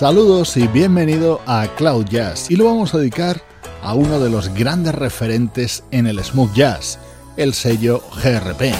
Saludos y bienvenido a Cloud Jazz y lo vamos a dedicar a uno de los grandes referentes en el smooth jazz, el sello GRP.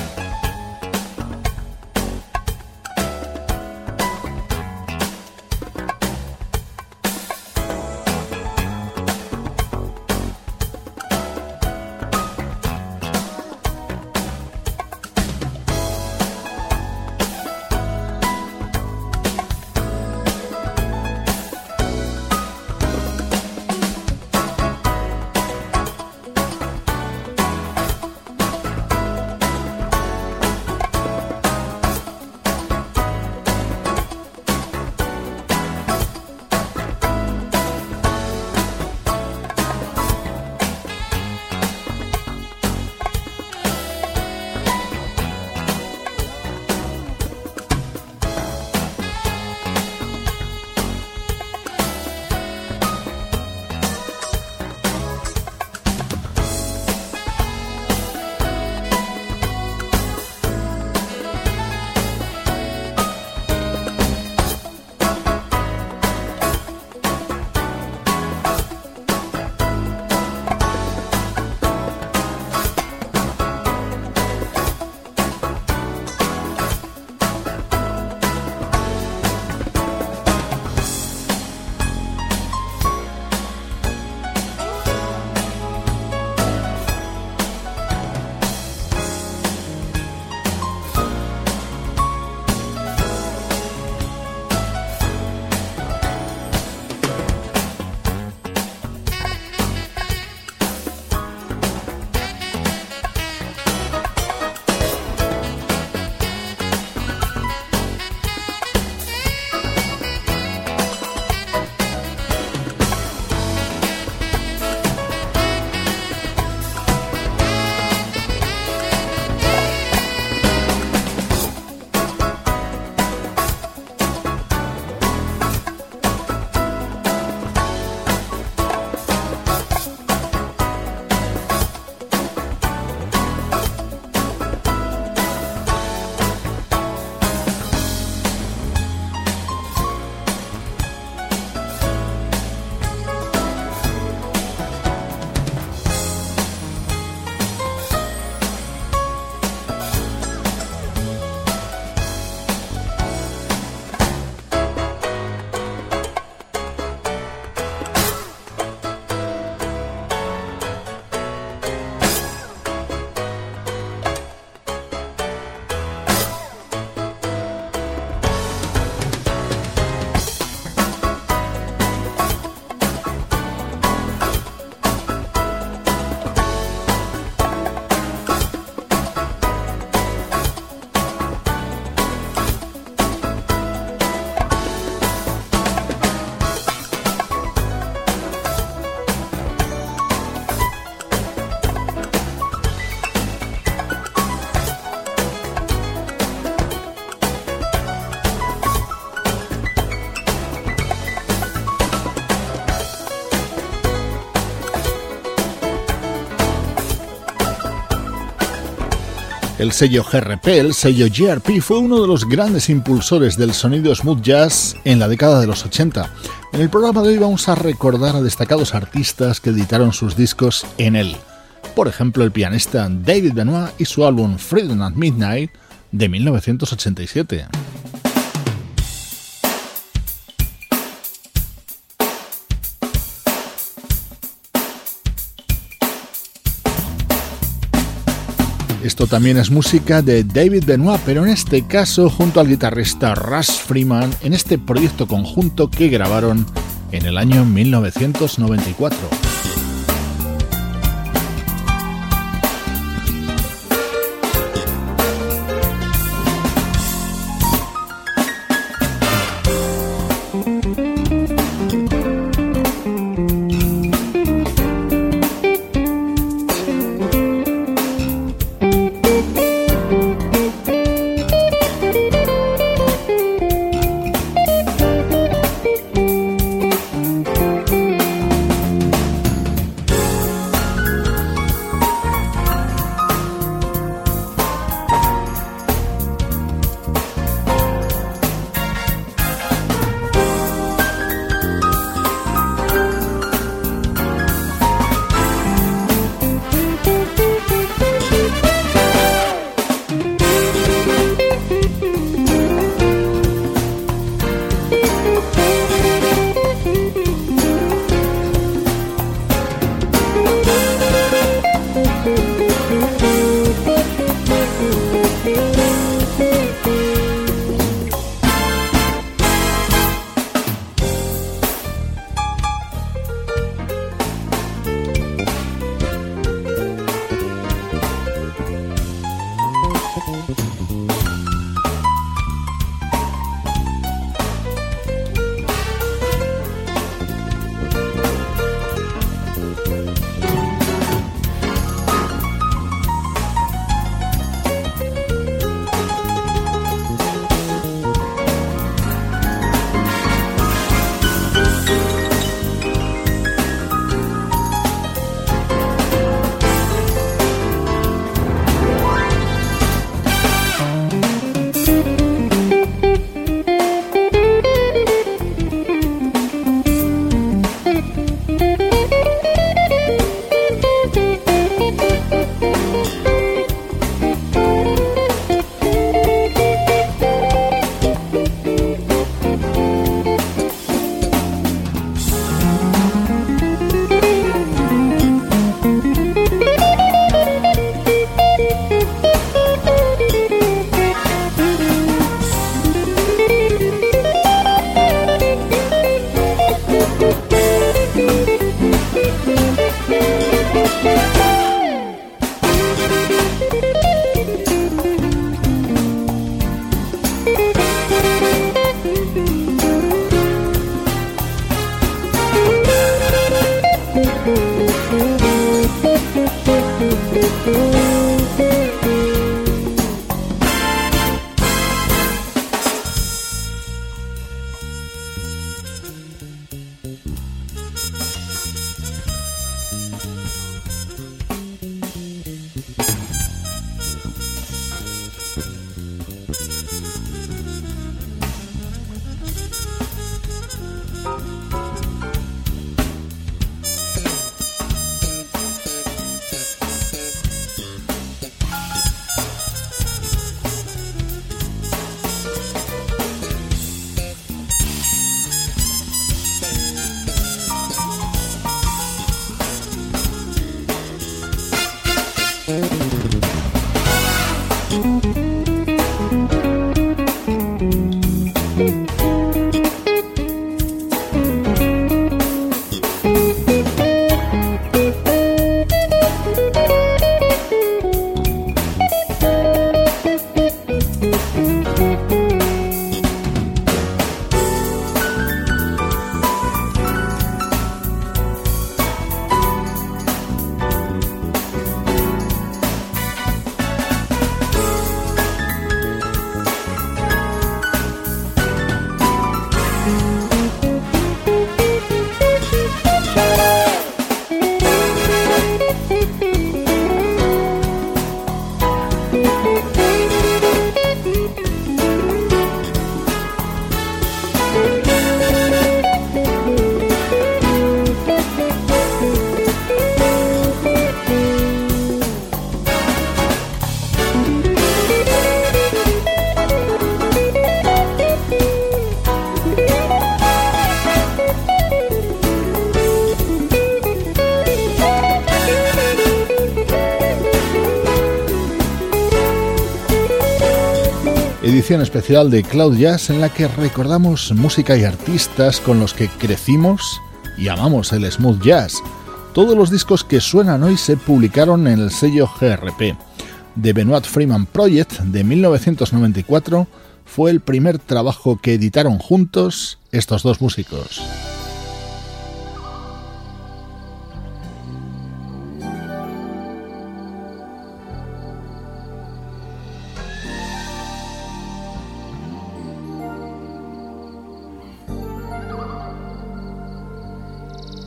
El sello GRP, el sello GRP, fue uno de los grandes impulsores del sonido smooth jazz en la década de los 80. En el programa de hoy vamos a recordar a destacados artistas que editaron sus discos en él. Por ejemplo, el pianista David Benoit y su álbum Freedom at Midnight de 1987. Esto también es música de David Benoit, pero en este caso junto al guitarrista Russ Freeman en este proyecto conjunto que grabaron en el año 1994. Especial de Cloud Jazz en la que recordamos música y artistas con los que crecimos y amamos el smooth jazz. Todos los discos que suenan hoy se publicaron en el sello GRP. The Benoit Freeman Project de 1994 fue el primer trabajo que editaron juntos estos dos músicos.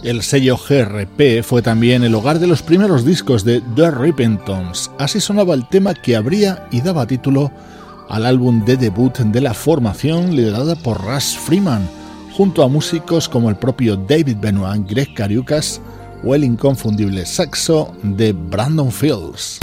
El sello GRP fue también el hogar de los primeros discos de The Rippingtons. Así sonaba el tema que abría y daba título al álbum de debut de la formación liderada por Russ Freeman, junto a músicos como el propio David Benoit, Greg Cariucas o el inconfundible saxo de Brandon Fields.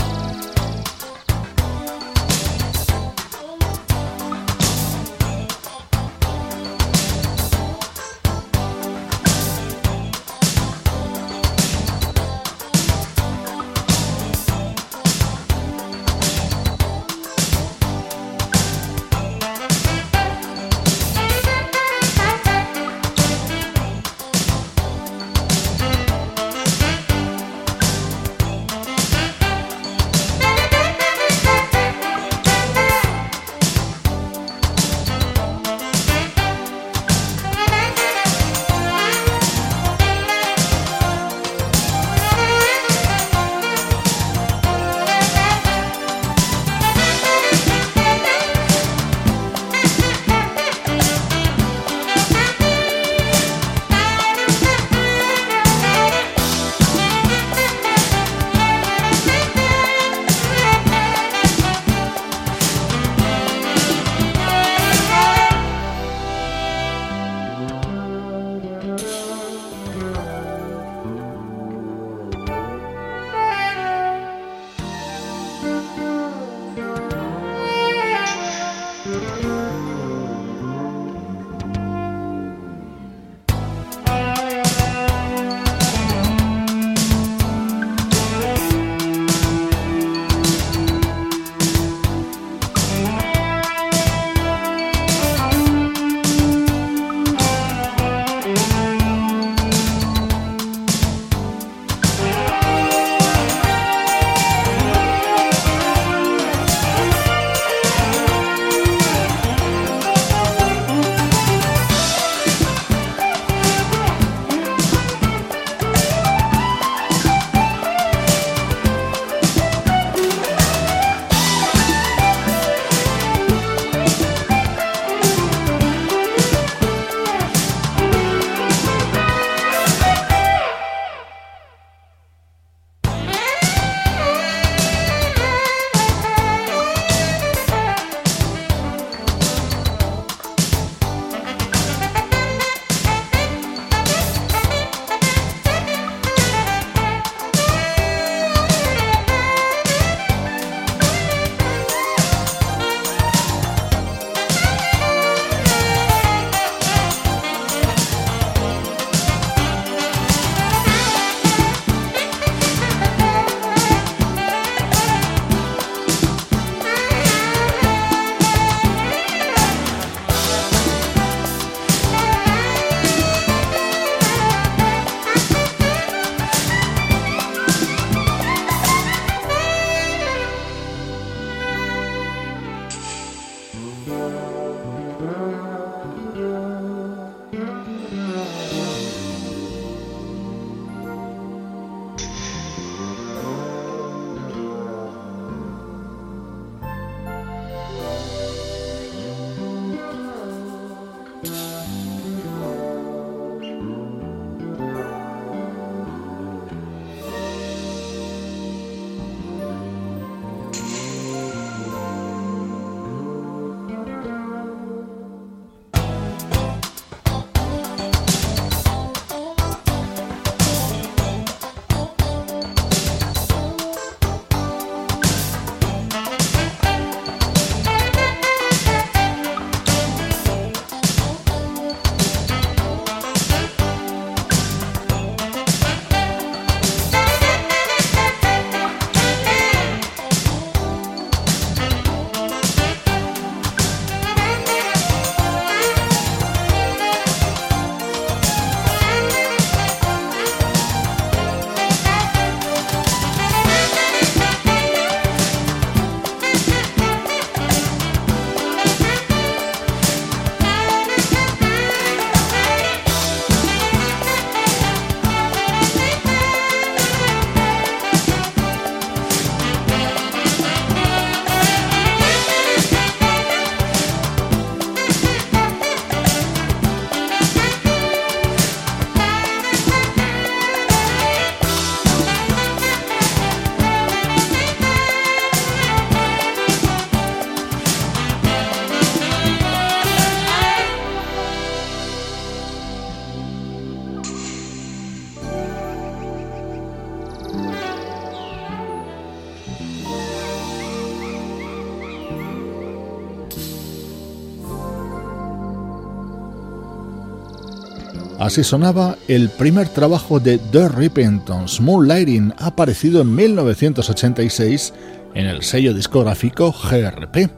Así sonaba el primer trabajo de The Repentance, Moonlighting, aparecido en 1986 en el sello discográfico GRP.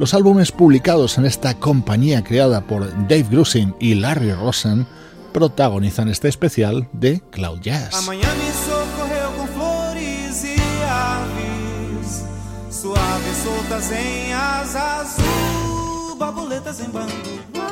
Los álbumes publicados en esta compañía creada por Dave Grusin y Larry Rosen protagonizan este especial de Cloud Jazz. Chaba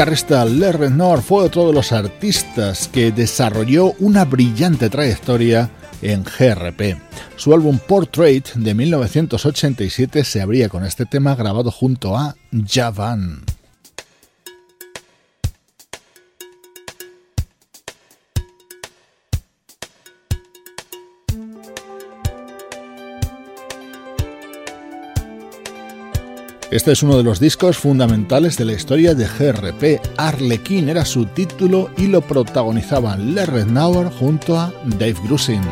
guitarrista Larry North fue otro de los artistas que desarrolló una brillante trayectoria en GRP. Su álbum Portrait de 1987 se abría con este tema grabado junto a Javan. Este es uno de los discos fundamentales de la historia de GRP. Arlequín era su título y lo protagonizaban Lerret Nauer junto a Dave Grusin.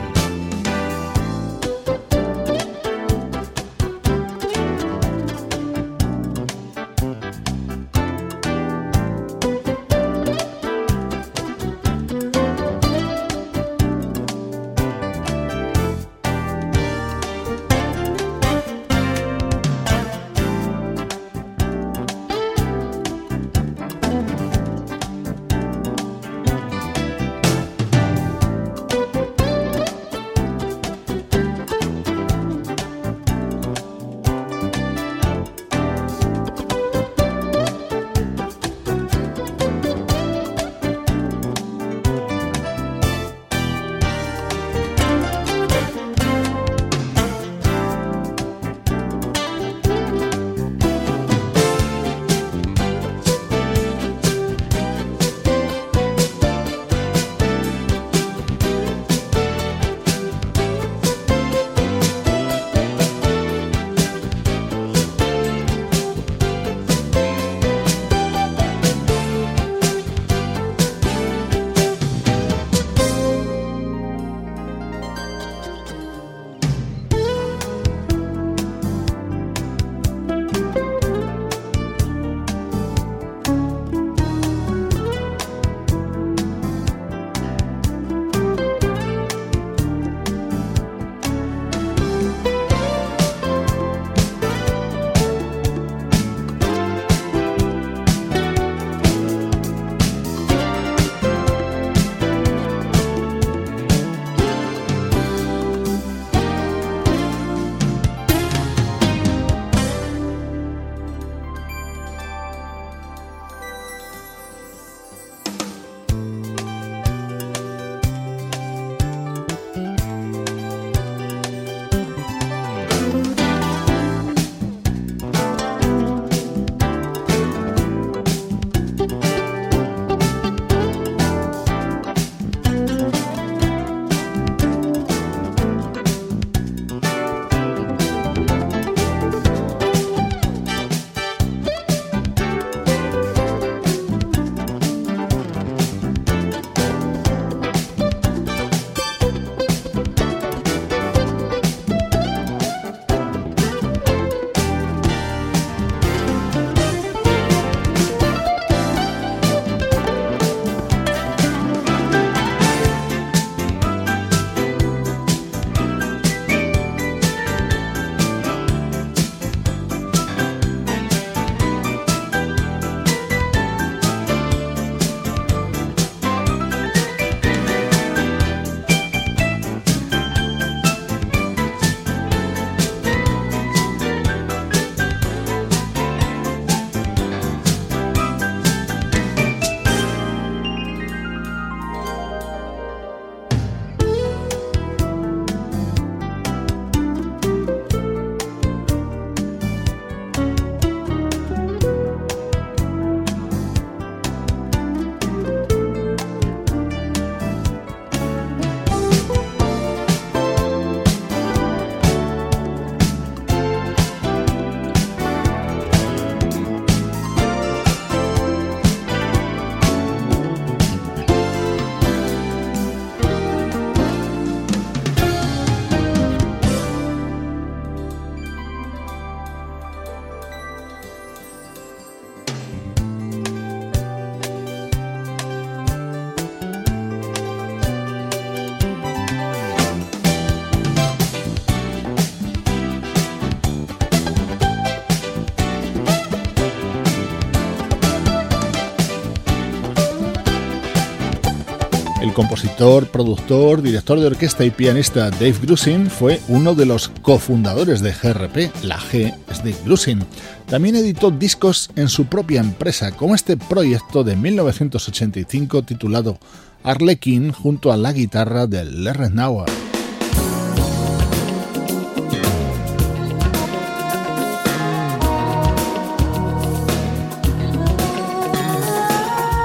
Compositor, productor, director de orquesta y pianista Dave Grusin fue uno de los cofundadores de GRP, la G es Dave Grusin. También editó discos en su propia empresa, como este proyecto de 1985 titulado Arlequin junto a la guitarra de Larry Nauer.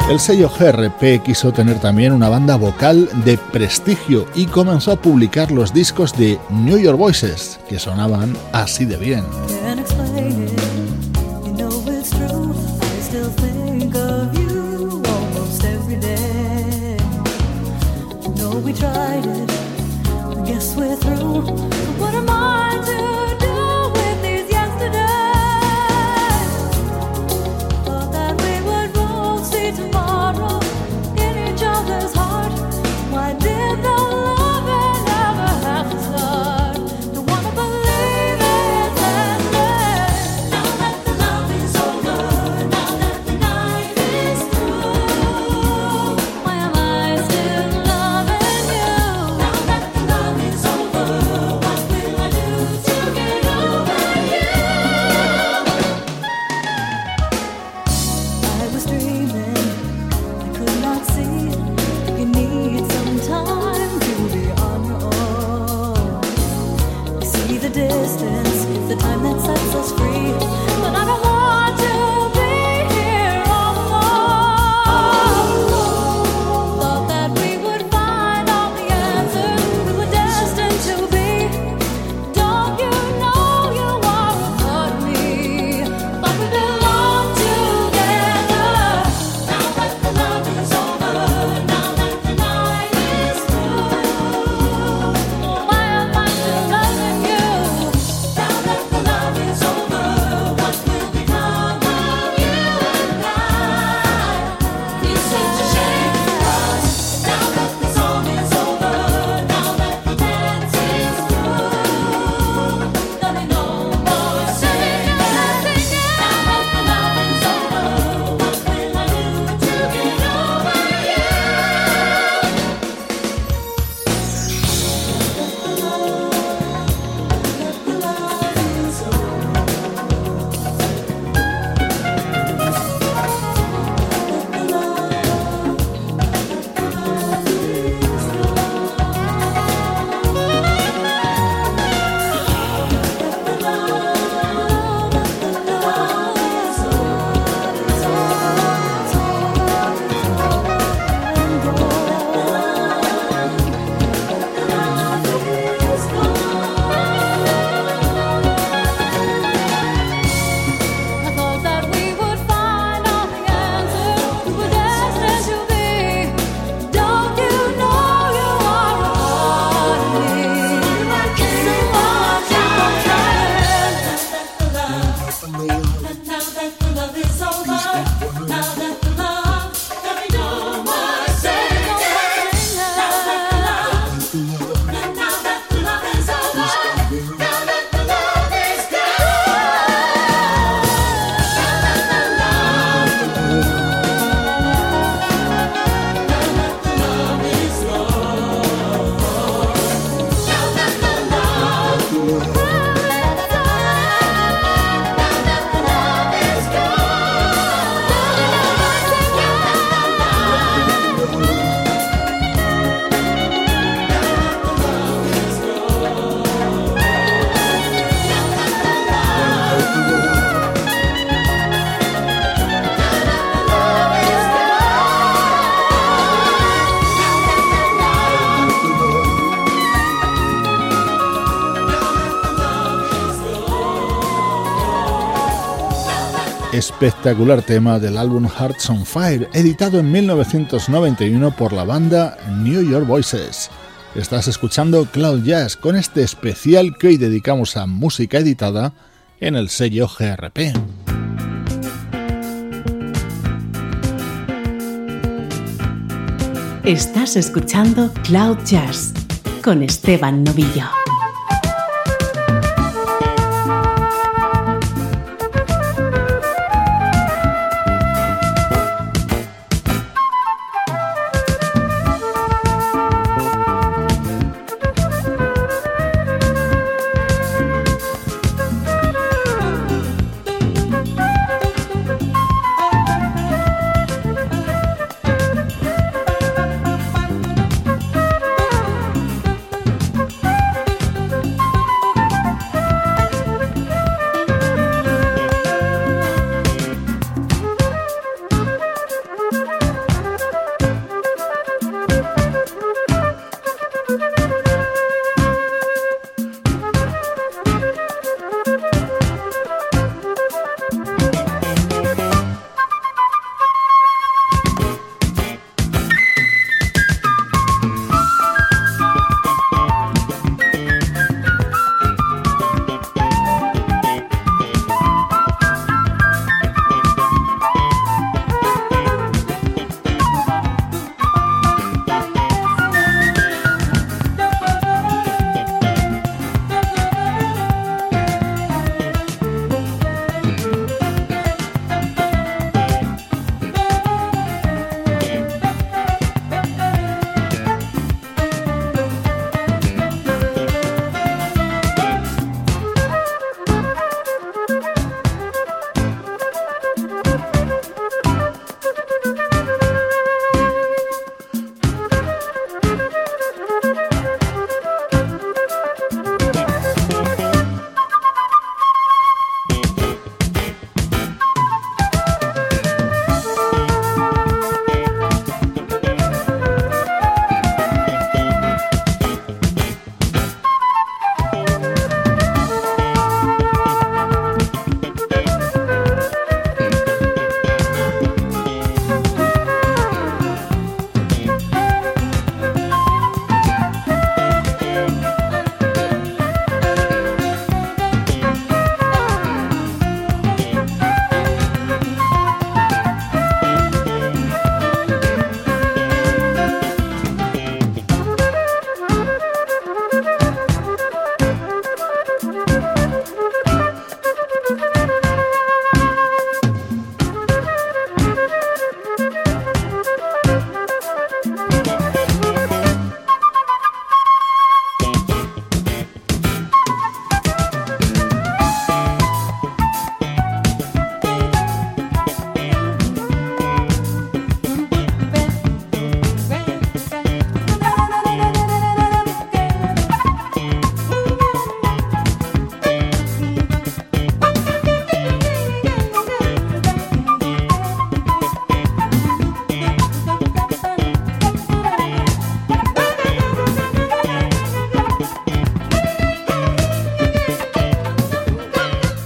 El sello GRP quiso tener también una banda vocal de prestigio y comenzó a publicar los discos de New York Voices, que sonaban así de bien. Espectacular tema del álbum Hearts on Fire, editado en 1991 por la banda New York Voices. Estás escuchando Cloud Jazz con este especial que hoy dedicamos a música editada en el sello GRP. Estás escuchando Cloud Jazz con Esteban Novillo.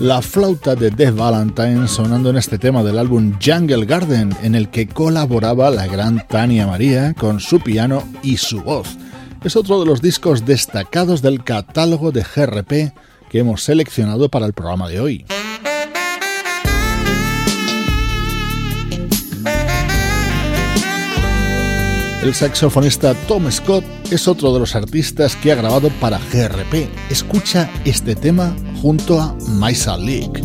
La flauta de Dave Valentine sonando en este tema del álbum Jungle Garden, en el que colaboraba la gran Tania María con su piano y su voz. Es otro de los discos destacados del catálogo de GRP que hemos seleccionado para el programa de hoy. El saxofonista Tom Scott es otro de los artistas que ha grabado para GRP. Escucha este tema junto a Maisa Leak.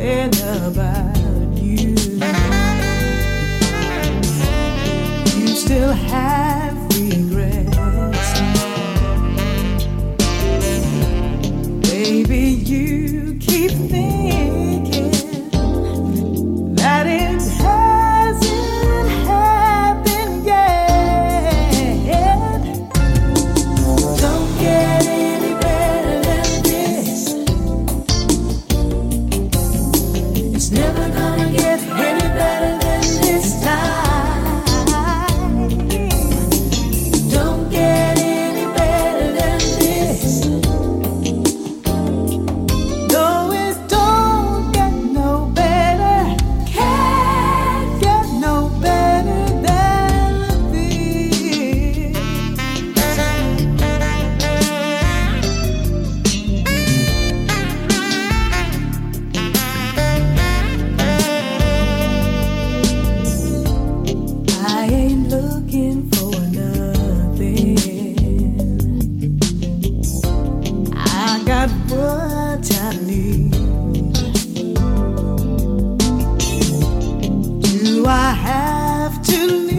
Something about you. You still have Do I have to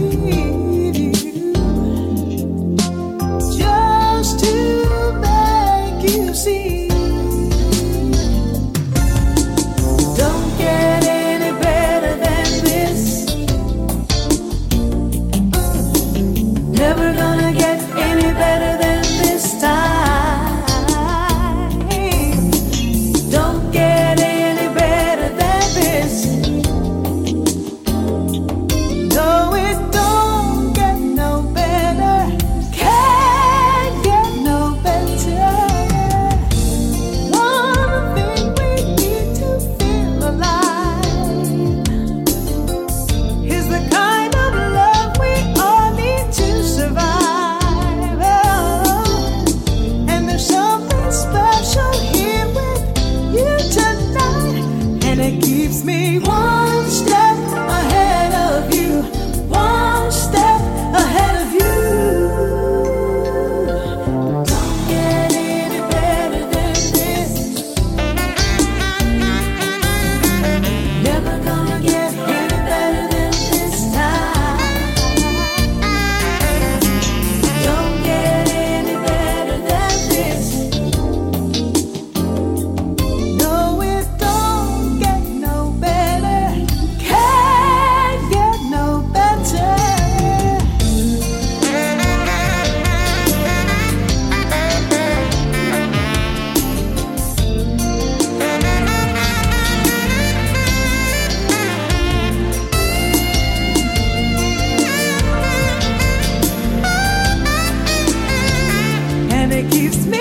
keeps me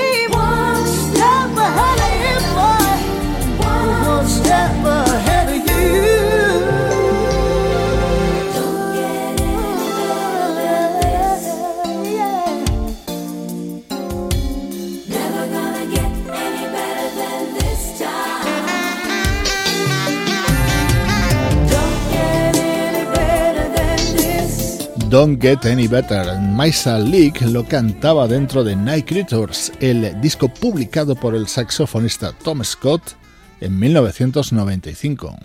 Don't Get Any Better. Maisa Leak lo cantaba dentro de Night Creatures, el disco publicado por el saxofonista Tom Scott en 1995.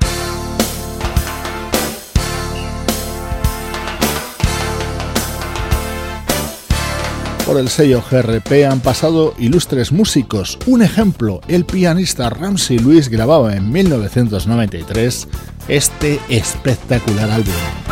Por el sello GRP han pasado ilustres músicos. Un ejemplo, el pianista Ramsey Lewis grababa en 1993 este espectacular álbum.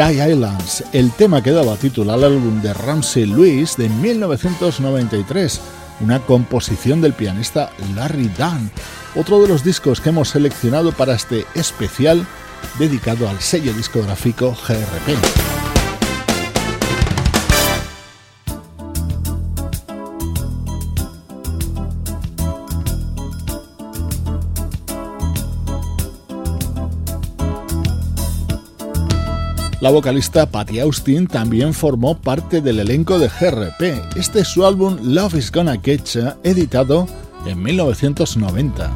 Sky Islands, el tema que daba título al álbum de Ramsey Lewis de 1993, una composición del pianista Larry Dunn, otro de los discos que hemos seleccionado para este especial dedicado al sello discográfico GRP. La vocalista Patty Austin también formó parte del elenco de GRP. Este es su álbum Love is Gonna Catch, editado en 1990.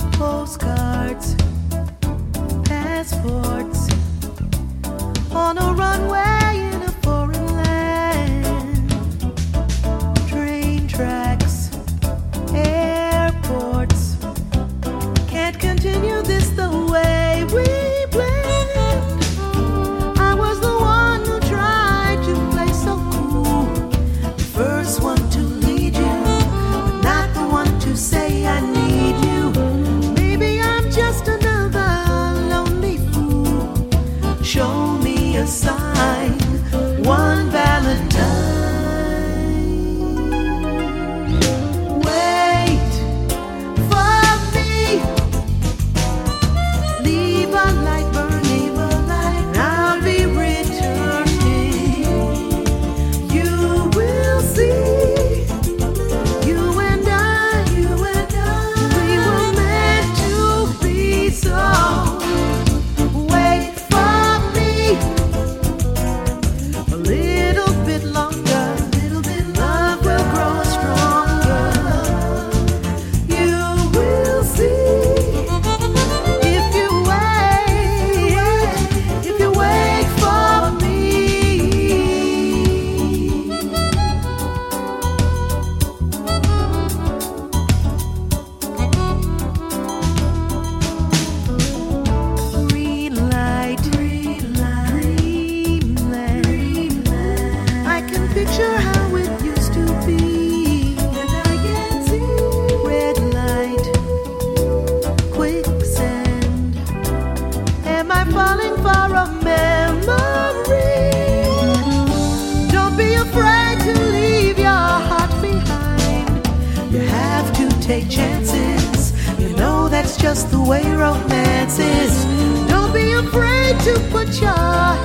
Just the way romance is. Don't be afraid to put your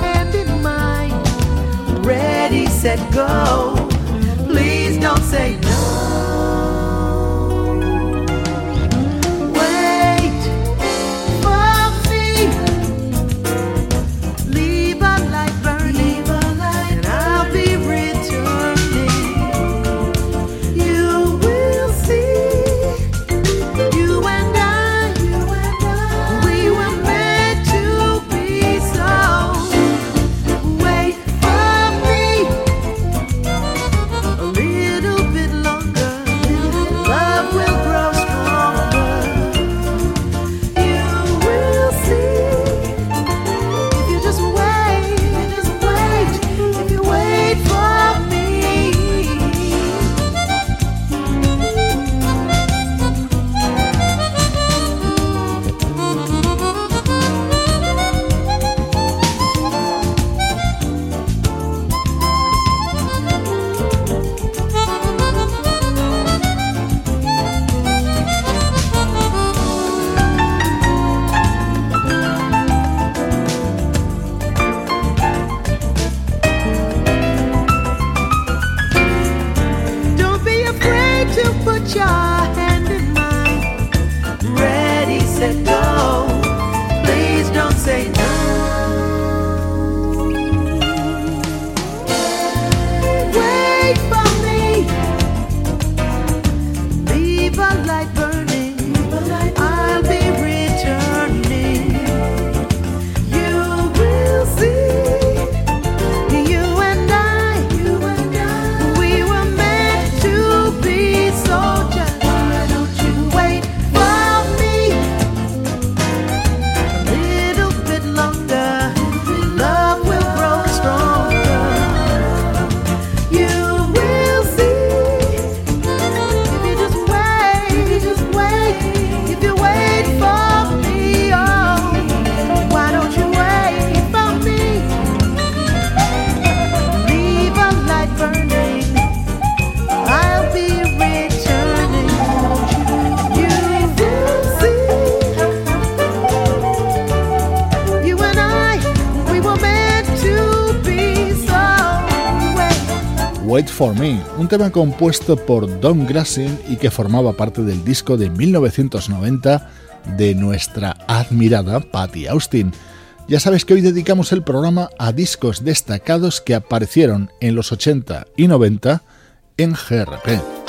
hand in mine. Ready, set, go. Please don't say for Me, un tema compuesto por Don Grassin y que formaba parte del disco de 1990 de nuestra admirada Patty Austin. Ya sabes que hoy dedicamos el programa a discos destacados que aparecieron en los 80 y 90 en GRP.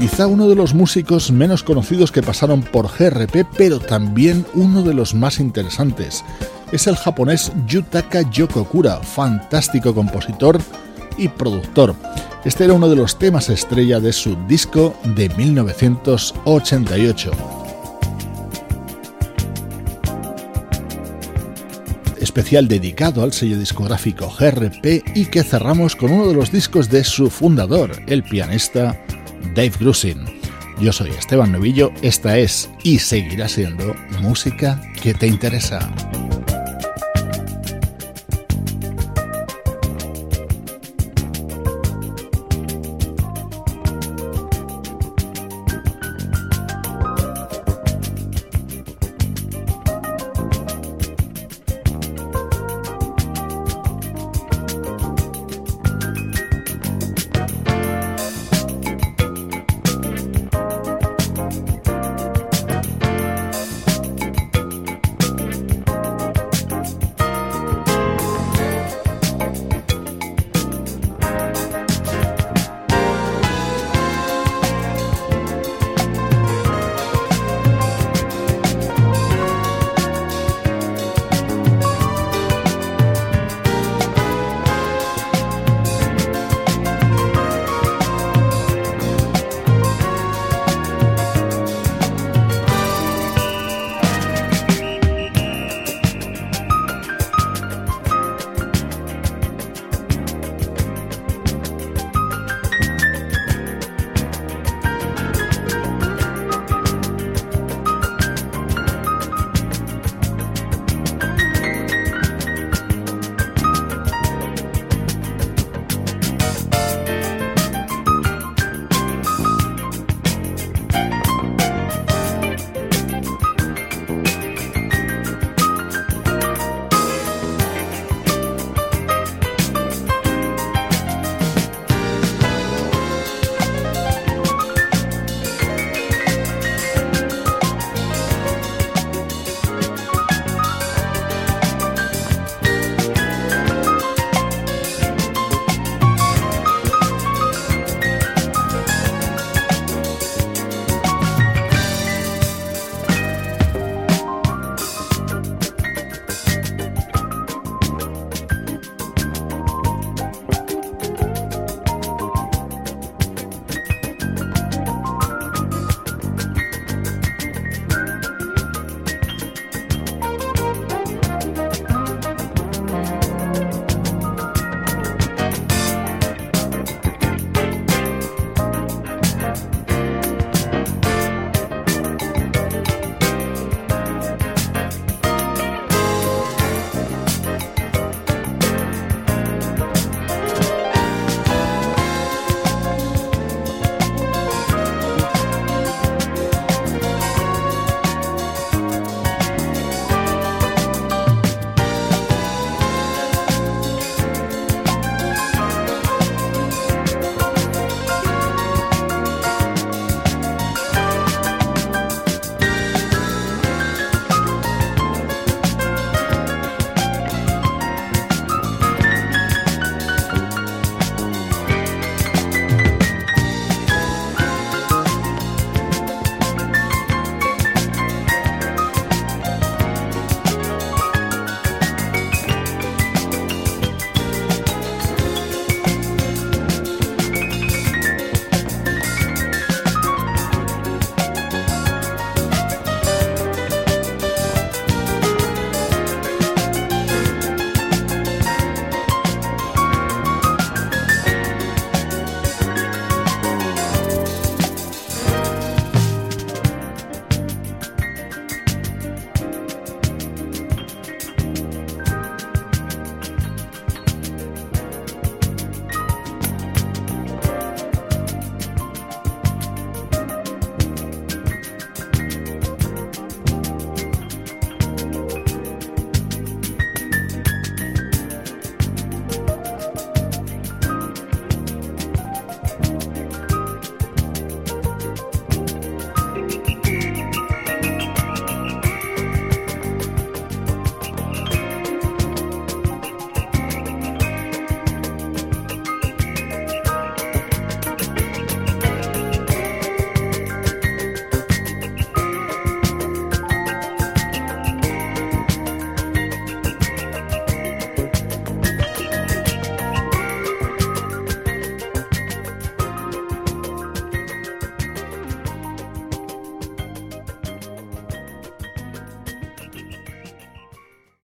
Quizá uno de los músicos menos conocidos que pasaron por GRP, pero también uno de los más interesantes. Es el japonés Yutaka Yokokura, fantástico compositor y productor. Este era uno de los temas estrella de su disco de 1988. especial dedicado al sello discográfico GRP y que cerramos con uno de los discos de su fundador, el pianista Dave Grusin. Yo soy Esteban Novillo, esta es y seguirá siendo música que te interesa.